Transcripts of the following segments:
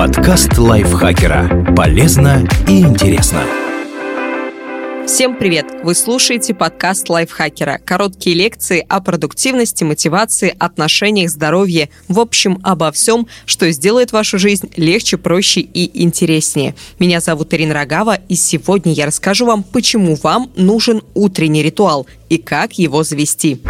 Подкаст лайфхакера. Полезно и интересно. Всем привет! Вы слушаете подкаст лайфхакера. Короткие лекции о продуктивности, мотивации, отношениях, здоровье. В общем, обо всем, что сделает вашу жизнь легче, проще и интереснее. Меня зовут Ирина Рогава, и сегодня я расскажу вам, почему вам нужен утренний ритуал и как его завести.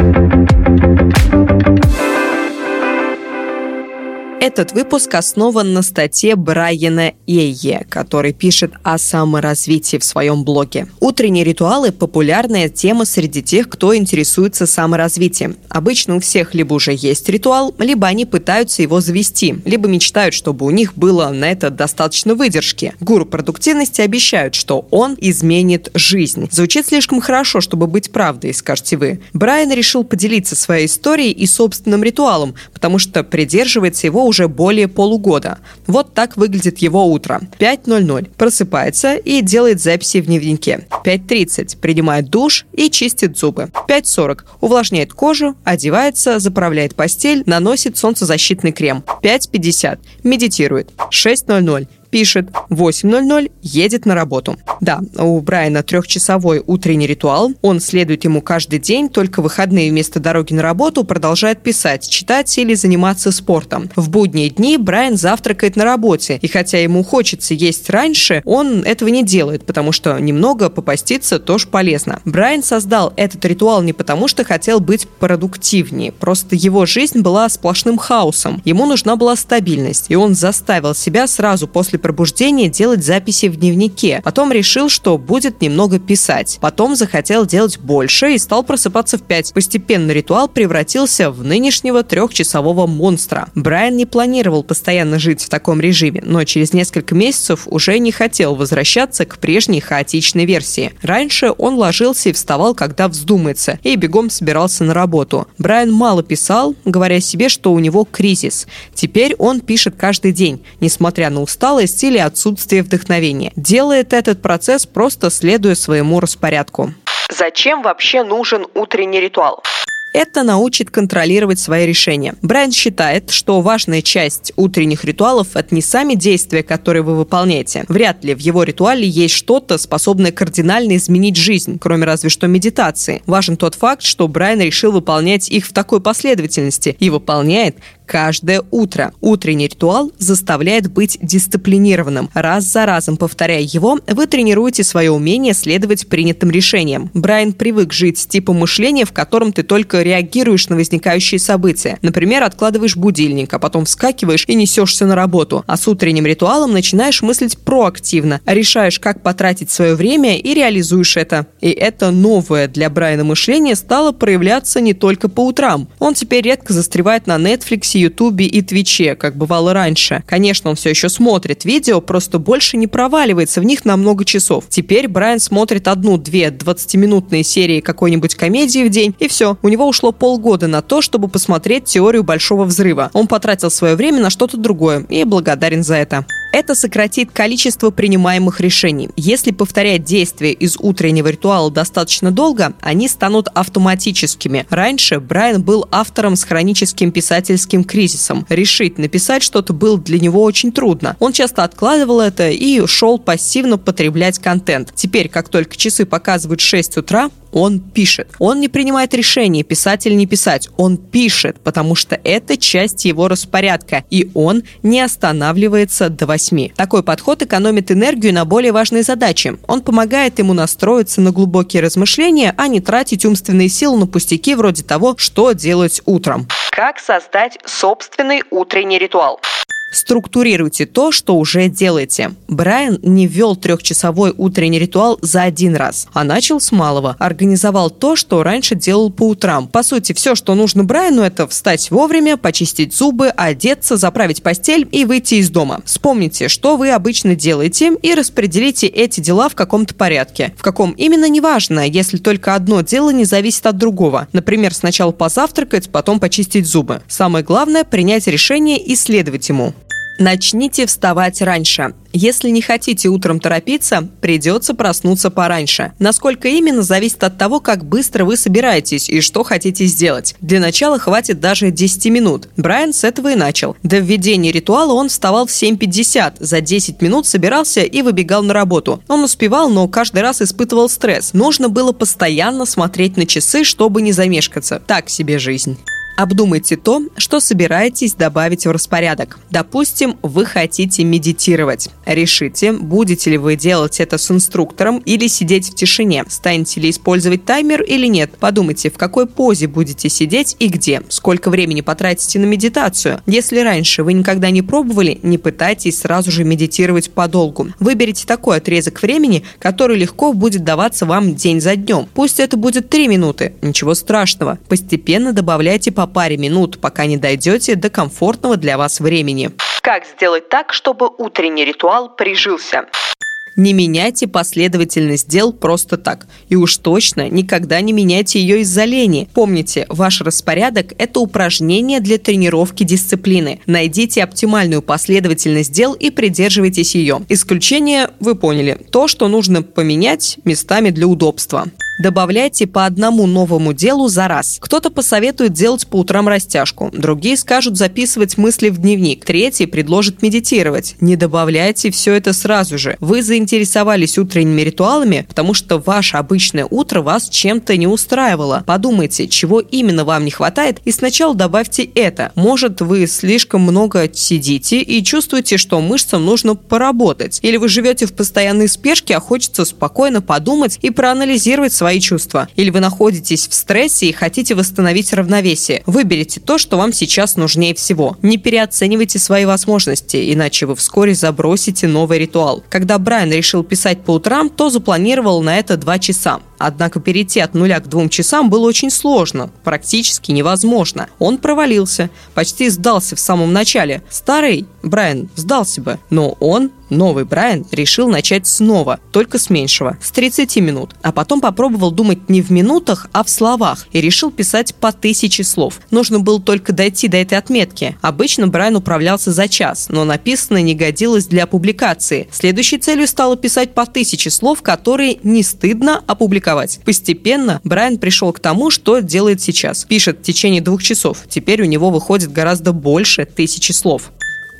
Этот выпуск основан на статье Брайана Эйе, который пишет о саморазвитии в своем блоге. Утренние ритуалы – популярная тема среди тех, кто интересуется саморазвитием. Обычно у всех либо уже есть ритуал, либо они пытаются его завести, либо мечтают, чтобы у них было на это достаточно выдержки. Гуру продуктивности обещают, что он изменит жизнь. Звучит слишком хорошо, чтобы быть правдой, скажете вы. Брайан решил поделиться своей историей и собственным ритуалом, потому что придерживается его уже более полугода. Вот так выглядит его утро. 5.00. Просыпается и делает записи в дневнике. 5.30. Принимает душ и чистит зубы. 5.40. Увлажняет кожу, одевается, заправляет постель, наносит солнцезащитный крем. 5.50. Медитирует. 6.00 пишет 8.00, едет на работу. Да, у Брайана трехчасовой утренний ритуал. Он следует ему каждый день, только выходные вместо дороги на работу продолжает писать, читать или заниматься спортом. В будние дни Брайан завтракает на работе, и хотя ему хочется есть раньше, он этого не делает, потому что немного попаститься тоже полезно. Брайан создал этот ритуал не потому, что хотел быть продуктивнее, просто его жизнь была сплошным хаосом. Ему нужна была стабильность, и он заставил себя сразу после пробуждения делать записи в дневнике. Потом решил, что будет немного писать. Потом захотел делать больше и стал просыпаться в 5. Постепенно ритуал превратился в нынешнего трехчасового монстра. Брайан не планировал постоянно жить в таком режиме, но через несколько месяцев уже не хотел возвращаться к прежней хаотичной версии. Раньше он ложился и вставал, когда вздумается, и бегом собирался на работу. Брайан мало писал, говоря себе, что у него кризис. Теперь он пишет каждый день, несмотря на усталость усталость или отсутствие вдохновения. Делает этот процесс просто следуя своему распорядку. Зачем вообще нужен утренний ритуал? Это научит контролировать свои решения. Брайан считает, что важная часть утренних ритуалов – это не сами действия, которые вы выполняете. Вряд ли в его ритуале есть что-то, способное кардинально изменить жизнь, кроме разве что медитации. Важен тот факт, что Брайан решил выполнять их в такой последовательности и выполняет каждое утро. Утренний ритуал заставляет быть дисциплинированным. Раз за разом повторяя его, вы тренируете свое умение следовать принятым решениям. Брайан привык жить с типом мышления, в котором ты только реагируешь на возникающие события. Например, откладываешь будильник, а потом вскакиваешь и несешься на работу. А с утренним ритуалом начинаешь мыслить проактивно, решаешь, как потратить свое время и реализуешь это. И это новое для Брайана мышление стало проявляться не только по утрам. Он теперь редко застревает на Netflix Ютубе и Твиче, как бывало раньше. Конечно, он все еще смотрит видео, просто больше не проваливается в них на много часов. Теперь Брайан смотрит одну-две 20-минутные серии какой-нибудь комедии в день, и все. У него ушло полгода на то, чтобы посмотреть теорию Большого Взрыва. Он потратил свое время на что-то другое и благодарен за это. Это сократит количество принимаемых решений. Если повторять действия из утреннего ритуала достаточно долго, они станут автоматическими. Раньше Брайан был автором с хроническим писательским кризисом. Решить написать что-то было для него очень трудно. Он часто откладывал это и шел пассивно потреблять контент. Теперь, как только часы показывают 6 утра, он пишет. Он не принимает решение, писать или не писать. Он пишет, потому что это часть его распорядка, и он не останавливается до 8. Такой подход экономит энергию на более важные задачи. Он помогает ему настроиться на глубокие размышления, а не тратить умственные силы на пустяки вроде того, что делать утром. Как создать собственный утренний ритуал? Структурируйте то, что уже делаете. Брайан не ввел трехчасовой утренний ритуал за один раз, а начал с малого. Организовал то, что раньше делал по утрам. По сути, все, что нужно Брайану, это встать вовремя, почистить зубы, одеться, заправить постель и выйти из дома. Вспомните, что вы обычно делаете и распределите эти дела в каком-то порядке. В каком именно неважно, если только одно дело не зависит от другого. Например, сначала позавтракать, потом почистить зубы. Самое главное – принять решение и следовать ему. Начните вставать раньше. Если не хотите утром торопиться, придется проснуться пораньше. Насколько именно, зависит от того, как быстро вы собираетесь и что хотите сделать. Для начала хватит даже 10 минут. Брайан с этого и начал. До введения ритуала он вставал в 7.50, за 10 минут собирался и выбегал на работу. Он успевал, но каждый раз испытывал стресс. Нужно было постоянно смотреть на часы, чтобы не замешкаться. Так себе жизнь. Обдумайте то, что собираетесь добавить в распорядок. Допустим, вы хотите медитировать. Решите, будете ли вы делать это с инструктором или сидеть в тишине. Станете ли использовать таймер или нет. Подумайте, в какой позе будете сидеть и где. Сколько времени потратите на медитацию. Если раньше вы никогда не пробовали, не пытайтесь сразу же медитировать подолгу. Выберите такой отрезок времени, который легко будет даваться вам день за днем. Пусть это будет 3 минуты. Ничего страшного. Постепенно добавляйте по паре минут, пока не дойдете до комфортного для вас времени. Как сделать так, чтобы утренний ритуал прижился? Не меняйте последовательность дел просто так. И уж точно никогда не меняйте ее из-за лени. Помните, ваш распорядок – это упражнение для тренировки дисциплины. Найдите оптимальную последовательность дел и придерживайтесь ее. Исключение вы поняли. То, что нужно поменять местами для удобства. Добавляйте по одному новому делу за раз. Кто-то посоветует делать по утрам растяжку, другие скажут записывать мысли в дневник, третий предложит медитировать. Не добавляйте все это сразу же. Вы заинтересовались утренними ритуалами, потому что ваше обычное утро вас чем-то не устраивало. Подумайте, чего именно вам не хватает, и сначала добавьте это. Может, вы слишком много сидите и чувствуете, что мышцам нужно поработать. Или вы живете в постоянной спешке, а хочется спокойно подумать и проанализировать свои свои чувства. Или вы находитесь в стрессе и хотите восстановить равновесие. Выберите то, что вам сейчас нужнее всего. Не переоценивайте свои возможности, иначе вы вскоре забросите новый ритуал. Когда Брайан решил писать по утрам, то запланировал на это два часа. Однако перейти от нуля к двум часам было очень сложно, практически невозможно. Он провалился, почти сдался в самом начале. Старый Брайан сдался бы, но он Новый Брайан решил начать снова, только с меньшего, с 30 минут, а потом попробовал думать не в минутах, а в словах и решил писать по тысяче слов. Нужно было только дойти до этой отметки. Обычно Брайан управлялся за час, но написанное не годилось для публикации. Следующей целью стало писать по тысяче слов, которые не стыдно опубликовать. Постепенно Брайан пришел к тому, что делает сейчас. Пишет в течение двух часов. Теперь у него выходит гораздо больше тысячи слов.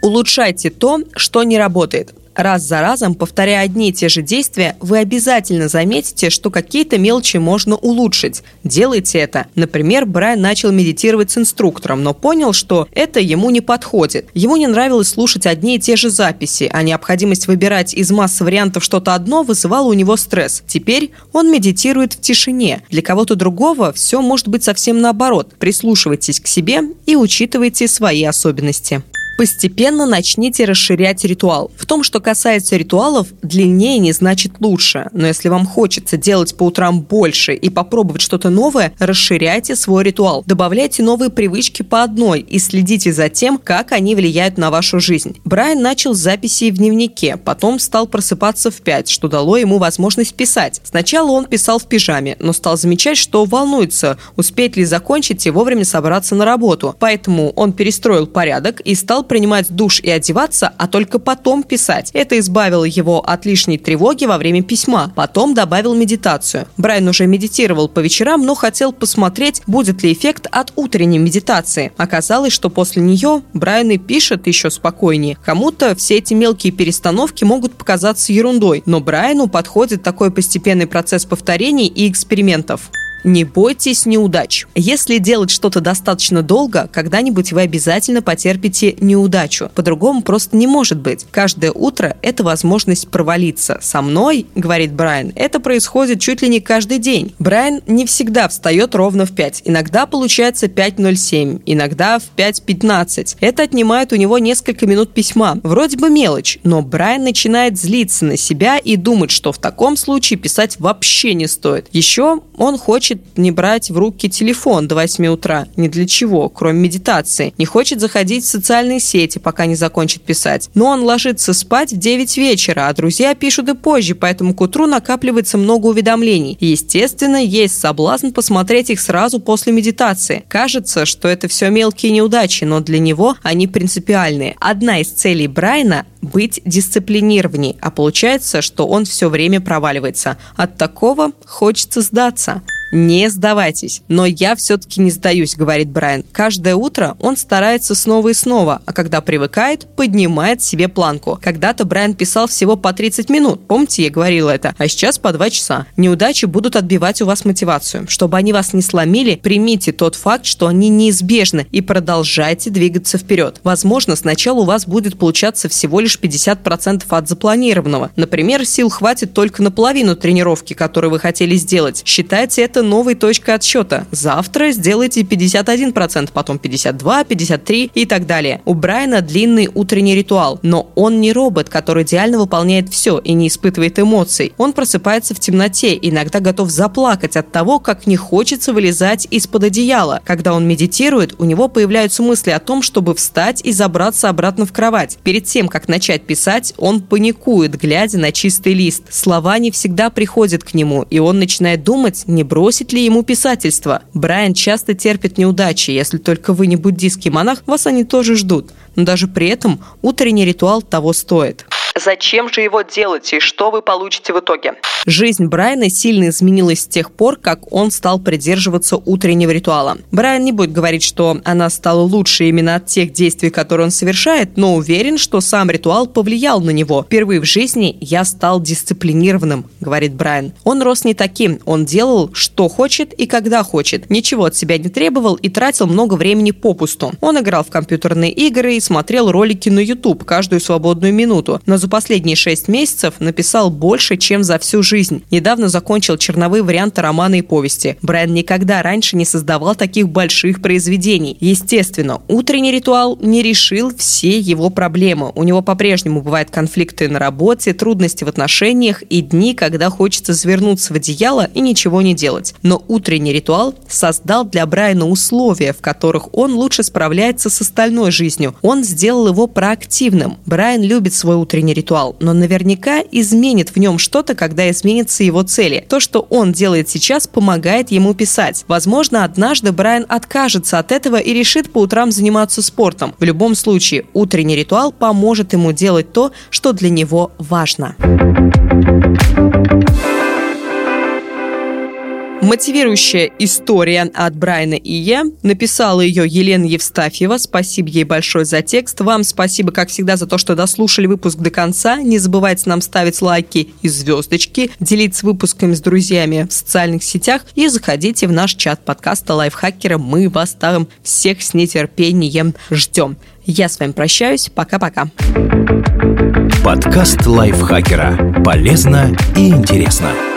Улучшайте то, что не работает. Раз за разом, повторяя одни и те же действия, вы обязательно заметите, что какие-то мелочи можно улучшить. Делайте это. Например, Брайан начал медитировать с инструктором, но понял, что это ему не подходит. Ему не нравилось слушать одни и те же записи, а необходимость выбирать из массы вариантов что-то одно вызывала у него стресс. Теперь он медитирует в тишине. Для кого-то другого все может быть совсем наоборот. Прислушивайтесь к себе и учитывайте свои особенности. Постепенно начните расширять ритуал. В том, что касается ритуалов, длиннее не значит лучше. Но если вам хочется делать по утрам больше и попробовать что-то новое, расширяйте свой ритуал. Добавляйте новые привычки по одной и следите за тем, как они влияют на вашу жизнь. Брайан начал с записей в дневнике, потом стал просыпаться в 5, что дало ему возможность писать. Сначала он писал в пижаме, но стал замечать, что волнуется, успеет ли закончить и вовремя собраться на работу. Поэтому он перестроил порядок и стал принимать душ и одеваться, а только потом писать. Это избавило его от лишней тревоги во время письма. Потом добавил медитацию. Брайан уже медитировал по вечерам, но хотел посмотреть, будет ли эффект от утренней медитации. Оказалось, что после нее Брайан и пишет еще спокойнее. Кому-то все эти мелкие перестановки могут показаться ерундой, но Брайану подходит такой постепенный процесс повторений и экспериментов. Не бойтесь неудач. Если делать что-то достаточно долго, когда-нибудь вы обязательно потерпите неудачу. По-другому просто не может быть. Каждое утро – это возможность провалиться. Со мной, говорит Брайан, это происходит чуть ли не каждый день. Брайан не всегда встает ровно в 5. Иногда получается 5.07, иногда в 5.15. Это отнимает у него несколько минут письма. Вроде бы мелочь, но Брайан начинает злиться на себя и думать, что в таком случае писать вообще не стоит. Еще он хочет хочет не брать в руки телефон до 8 утра. Ни для чего, кроме медитации. Не хочет заходить в социальные сети, пока не закончит писать. Но он ложится спать в 9 вечера, а друзья пишут и позже, поэтому к утру накапливается много уведомлений. Естественно, есть соблазн посмотреть их сразу после медитации. Кажется, что это все мелкие неудачи, но для него они принципиальные. Одна из целей Брайна – быть дисциплинированней, а получается, что он все время проваливается. От такого хочется сдаться. Не сдавайтесь. Но я все-таки не сдаюсь, говорит Брайан. Каждое утро он старается снова и снова, а когда привыкает, поднимает себе планку. Когда-то Брайан писал всего по 30 минут. Помните, я говорила это? А сейчас по 2 часа. Неудачи будут отбивать у вас мотивацию. Чтобы они вас не сломили, примите тот факт, что они неизбежны и продолжайте двигаться вперед. Возможно, сначала у вас будет получаться всего лишь 50% от запланированного. Например, сил хватит только на половину тренировки, которую вы хотели сделать. Считайте это это новой точкой отсчета. Завтра сделайте 51%, потом 52, 53 и так далее. У Брайана длинный утренний ритуал, но он не робот, который идеально выполняет все и не испытывает эмоций. Он просыпается в темноте, иногда готов заплакать от того, как не хочется вылезать из-под одеяла. Когда он медитирует, у него появляются мысли о том, чтобы встать и забраться обратно в кровать. Перед тем, как начать писать, он паникует, глядя на чистый лист. Слова не всегда приходят к нему, и он начинает думать, не бросить бросить ли ему писательство. Брайан часто терпит неудачи, если только вы не буддийский монах, вас они тоже ждут. Но даже при этом утренний ритуал того стоит. Зачем же его делать и что вы получите в итоге? Жизнь Брайана сильно изменилась с тех пор, как он стал придерживаться утреннего ритуала. Брайан не будет говорить, что она стала лучше именно от тех действий, которые он совершает, но уверен, что сам ритуал повлиял на него. Впервые в жизни я стал дисциплинированным, говорит Брайан. Он рос не таким, он делал, что хочет и когда хочет. Ничего от себя не требовал и тратил много времени попусту. Он играл в компьютерные игры и смотрел ролики на YouTube каждую свободную минуту, но за последние шесть месяцев написал больше, чем за всю жизнь. Недавно закончил черновые варианты романа и повести. Брайан никогда раньше не создавал таких больших произведений. Естественно, утренний ритуал не решил все его проблемы. У него по-прежнему бывают конфликты на работе, трудности в отношениях и дни, когда хочется завернуться в одеяло и ничего не делать. Но утренний ритуал создал для Брайана условия, в которых он лучше справляется с остальной жизнью. Он сделал его проактивным. Брайан любит свой утренний ритуал, но наверняка изменит в нем что-то, когда изменятся его цели. То, что он делает сейчас, помогает ему писать. Возможно, однажды Брайан откажется от этого и решит по утрам заниматься спортом. В любом случае, утренний ритуал поможет ему делать то, что для него важно. Мотивирующая история от Брайана и я. Написала ее Елена Евстафьева. Спасибо ей большое за текст. Вам спасибо, как всегда, за то, что дослушали выпуск до конца. Не забывайте нам ставить лайки и звездочки, делиться выпусками с друзьями в социальных сетях и заходите в наш чат подкаста Лайфхакера. Мы вас там всех с нетерпением ждем. Я с вами прощаюсь. Пока-пока. Подкаст Лайфхакера. Полезно и интересно.